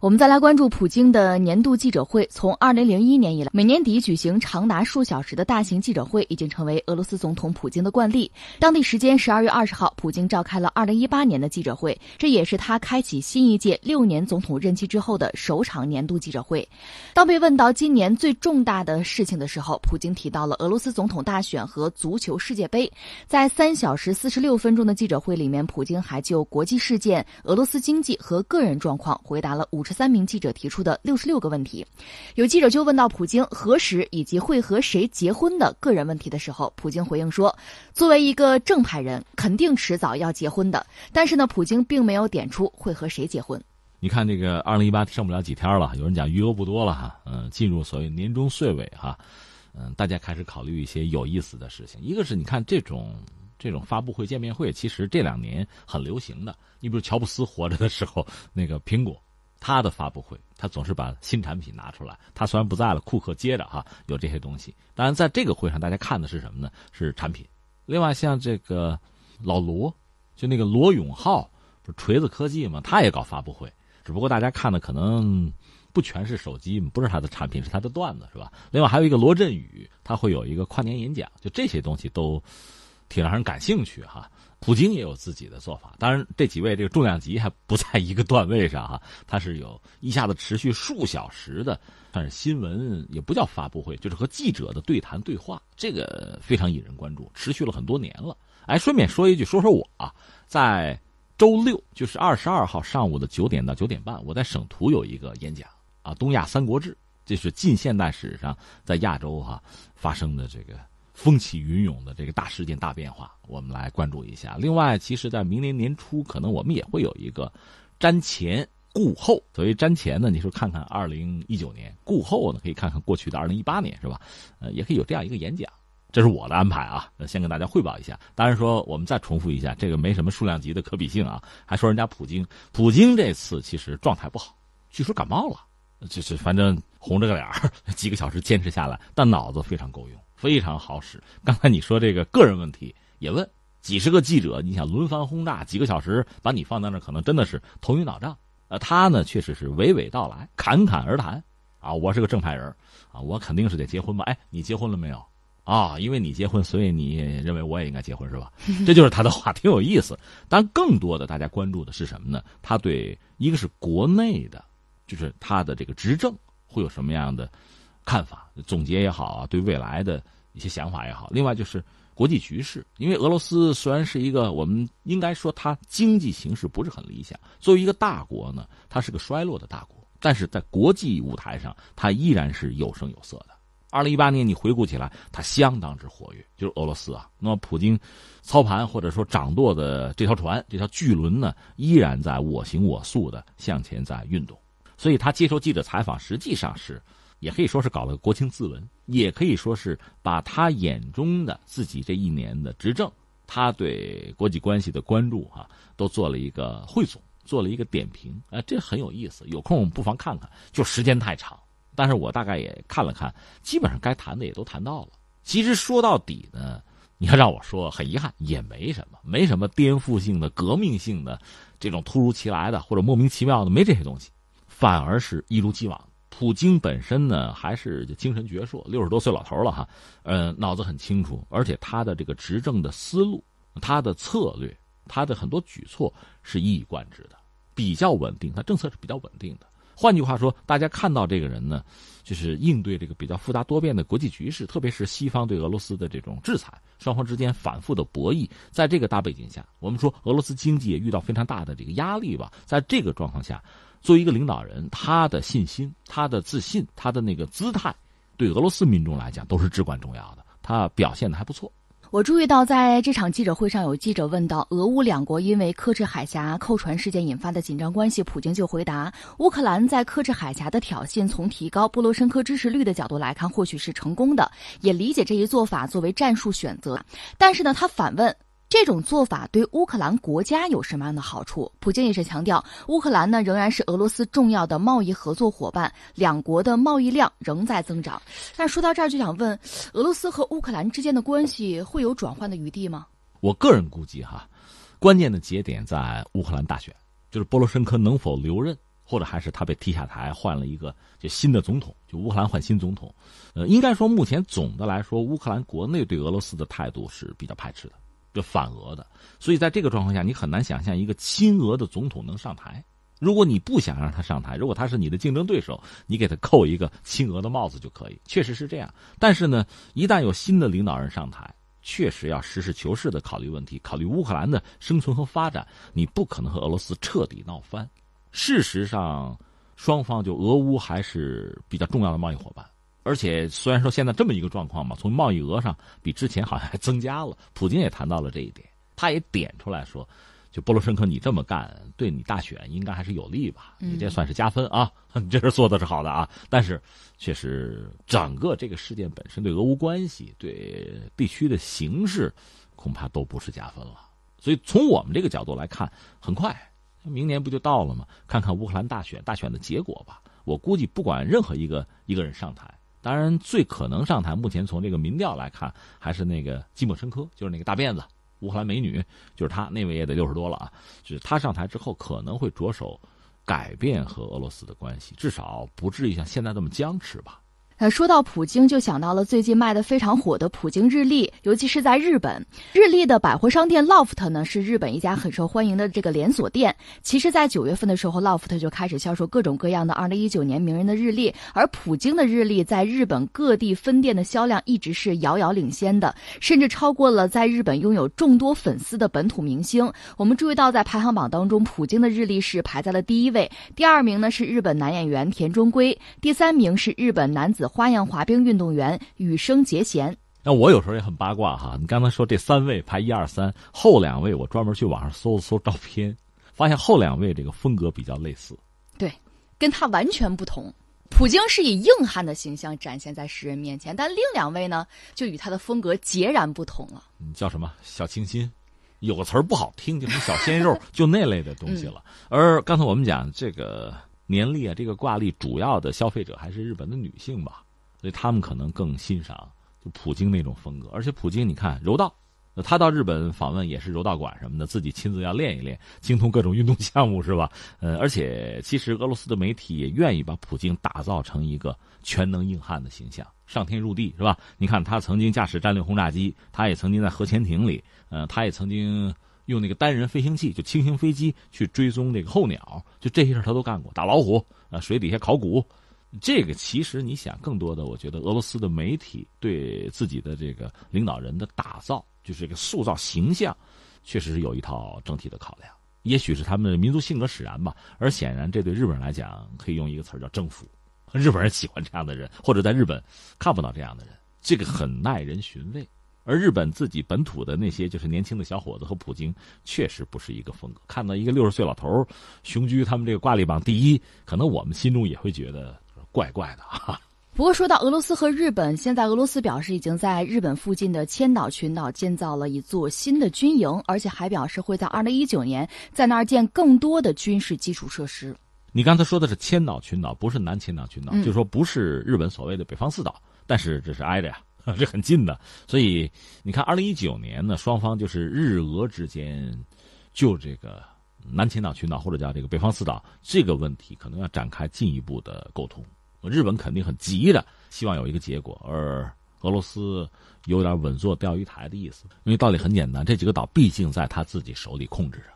我们再来关注普京的年度记者会。从二零零一年以来，每年底举行长达数小时的大型记者会，已经成为俄罗斯总统普京的惯例。当地时间十二月二十号，普京召开了二零一八年的记者会，这也是他开启新一届六年总统任期之后的首场年度记者会。当被问到今年最重大的事情的时候，普京提到了俄罗斯总统大选和足球世界杯。在三小时四十六分钟的记者会里面，普京还就国际事件、俄罗斯经济和个人状况回答了五十。三名记者提出的六十六个问题，有记者就问到普京何时以及会和谁结婚的个人问题的时候，普京回应说：“作为一个正派人，肯定迟早要结婚的。”但是呢，普京并没有点出会和谁结婚。你看这个二零一八剩不了几天了，有人讲余额不多了哈，嗯，进入所谓年终岁尾哈，嗯，大家开始考虑一些有意思的事情。一个是你看这种这种发布会、见面会，其实这两年很流行的。你比如乔布斯活着的时候，那个苹果。他的发布会，他总是把新产品拿出来。他虽然不在了，库克接着哈有这些东西。当然，在这个会上，大家看的是什么呢？是产品。另外，像这个老罗，就那个罗永浩，不是锤子科技嘛，他也搞发布会。只不过大家看的可能不全是手机，不是他的产品，是他的段子，是吧？另外还有一个罗振宇，他会有一个跨年演讲。就这些东西都挺让人感兴趣哈。普京也有自己的做法，当然这几位这个重量级还不在一个段位上哈，他是有一下子持续数小时的，但是新闻也不叫发布会，就是和记者的对谈对话，这个非常引人关注，持续了很多年了。哎，顺便说一句，说说我啊，在周六就是二十二号上午的九点到九点半，我在省图有一个演讲啊，《东亚三国志》，这是近现代史上在亚洲哈发生的这个。风起云涌的这个大事件、大变化，我们来关注一下。另外，其实，在明年年初，可能我们也会有一个瞻前顾后。所谓瞻前呢，你说看看二零一九年；顾后呢，可以看看过去的二零一八年，是吧？呃，也可以有这样一个演讲。这是我的安排啊，先跟大家汇报一下。当然说，我们再重复一下，这个没什么数量级的可比性啊。还说人家普京，普京这次其实状态不好，据说感冒了，就是反正红着个脸儿，几个小时坚持下来，但脑子非常够用。非常好使。刚才你说这个个人问题也问，几十个记者，你想轮番轰炸几个小时，把你放在那可能真的是头晕脑胀。呃，他呢确实是娓娓道来，侃侃而谈。啊，我是个正派人啊，我肯定是得结婚吧？哎，你结婚了没有？啊，因为你结婚，所以你认为我也应该结婚是吧？这就是他的话，挺有意思。但更多的大家关注的是什么呢？他对一个是国内的，就是他的这个执政会有什么样的？看法总结也好啊，对未来的一些想法也好。另外就是国际局势，因为俄罗斯虽然是一个我们应该说它经济形势不是很理想，作为一个大国呢，它是个衰落的大国，但是在国际舞台上，它依然是有声有色的。二零一八年你回顾起来，它相当之活跃，就是俄罗斯啊。那么普京操盘或者说掌舵的这条船，这条巨轮呢，依然在我行我素的向前在运动。所以他接受记者采访，实际上是。也可以说是搞了个国情咨文，也可以说是把他眼中的自己这一年的执政，他对国际关系的关注哈，都做了一个汇总，做了一个点评，啊，这很有意思。有空我们不妨看看，就时间太长，但是我大概也看了看，基本上该谈的也都谈到了。其实说到底呢，你要让我说，很遗憾，也没什么，没什么颠覆性的、革命性的这种突如其来的或者莫名其妙的，没这些东西，反而是一如既往。普京本身呢，还是精神矍铄，六十多岁老头了哈，呃，脑子很清楚，而且他的这个执政的思路、他的策略、他的很多举措是一以贯之的，比较稳定，他政策是比较稳定的。换句话说，大家看到这个人呢，就是应对这个比较复杂多变的国际局势，特别是西方对俄罗斯的这种制裁，双方之间反复的博弈，在这个大背景下，我们说俄罗斯经济也遇到非常大的这个压力吧，在这个状况下。作为一个领导人，他的信心、他的自信、他的那个姿态，对俄罗斯民众来讲都是至关重要的。他表现的还不错。我注意到，在这场记者会上，有记者问到俄乌两国因为克制海峡扣船事件引发的紧张关系，普京就回答：乌克兰在克制海峡的挑衅，从提高波罗申科支持率的角度来看，或许是成功的，也理解这一做法作为战术选择。但是呢，他反问。这种做法对乌克兰国家有什么样的好处？普京也是强调，乌克兰呢仍然是俄罗斯重要的贸易合作伙伴，两国的贸易量仍在增长。但说到这儿，就想问，俄罗斯和乌克兰之间的关系会有转换的余地吗？我个人估计哈，关键的节点在乌克兰大选，就是波罗申科能否留任，或者还是他被踢下台，换了一个就新的总统，就乌克兰换新总统。呃，应该说目前总的来说，乌克兰国内对俄罗斯的态度是比较排斥的，就反俄的。所以在这个状况下，你很难想象一个亲俄的总统能上台。如果你不想让他上台，如果他是你的竞争对手，你给他扣一个亲俄的帽子就可以，确实是这样。但是呢，一旦有新的领导人上台，确实要实事求是的考虑问题，考虑乌克兰的生存和发展，你不可能和俄罗斯彻底闹翻。事实上，双方就俄乌还是比较重要的贸易伙伴，而且虽然说现在这么一个状况嘛，从贸易额上比之前好像还增加了。普京也谈到了这一点，他也点出来说。就波罗申科，你这么干，对你大选应该还是有利吧？你这算是加分啊，你这是做的是好的啊。但是，确实整个这个事件本身对俄乌关系、对地区的形势，恐怕都不是加分了。所以，从我们这个角度来看，很快，明年不就到了吗？看看乌克兰大选大选的结果吧。我估计，不管任何一个一个人上台，当然最可能上台，目前从这个民调来看，还是那个基莫申科，就是那个大辫子。乌克兰美女就是她，那位也得六十多了啊。就是她上台之后，可能会着手改变和俄罗斯的关系，至少不至于像现在这么僵持吧。呃，说到普京，就想到了最近卖的非常火的普京日历，尤其是在日本，日历的百货商店 LOFT 呢是日本一家很受欢迎的这个连锁店。其实，在九月份的时候，LOFT 就开始销售各种各样的二零一九年名人的日历，而普京的日历在日本各地分店的销量一直是遥遥领先的，甚至超过了在日本拥有众多粉丝的本土明星。我们注意到，在排行榜当中，普京的日历是排在了第一位，第二名呢是日本男演员田中圭，第三名是日本男子。花样滑冰运动员羽生结弦。那我有时候也很八卦哈，你刚才说这三位排一二三，后两位我专门去网上搜了搜照片，发现后两位这个风格比较类似。对，跟他完全不同。普京是以硬汉的形象展现在世人面前，但另两位呢，就与他的风格截然不同了。叫什么？小清新，有个词儿不好听，就什么小鲜肉，就那类的东西了。而刚才我们讲这个。年历啊，这个挂历主要的消费者还是日本的女性吧，所以他们可能更欣赏就普京那种风格。而且普京，你看柔道，他到日本访问也是柔道馆什么的，自己亲自要练一练，精通各种运动项目是吧？呃，而且其实俄罗斯的媒体也愿意把普京打造成一个全能硬汉的形象，上天入地是吧？你看他曾经驾驶战略轰炸机，他也曾经在核潜艇里，呃，他也曾经。用那个单人飞行器，就轻型飞机去追踪这个候鸟，就这些事他都干过。打老虎啊，水底下考古，这个其实你想，更多的我觉得俄罗斯的媒体对自己的这个领导人的打造，就是这个塑造形象，确实是有一套整体的考量。也许是他们的民族性格使然吧。而显然，这对日本人来讲，可以用一个词儿叫征服。日本人喜欢这样的人，或者在日本看不到这样的人，这个很耐人寻味。而日本自己本土的那些就是年轻的小伙子和普京确实不是一个风格。看到一个六十岁老头雄居他们这个挂历榜第一，可能我们心中也会觉得怪怪的啊。不过说到俄罗斯和日本，现在俄罗斯表示已经在日本附近的千岛群岛建造了一座新的军营，而且还表示会在二零一九年在那儿建更多的军事基础设施。你刚才说的是千岛群岛，不是南千岛群岛，就是说不是日本所谓的北方四岛，但是这是挨着呀。这很近的，所以你看，二零一九年呢，双方就是日俄之间就这个南千岛群岛或者叫这个北方四岛这个问题，可能要展开进一步的沟通。日本肯定很急的，希望有一个结果，而俄罗斯有点稳坐钓鱼台的意思。因为道理很简单，这几个岛毕竟在他自己手里控制着。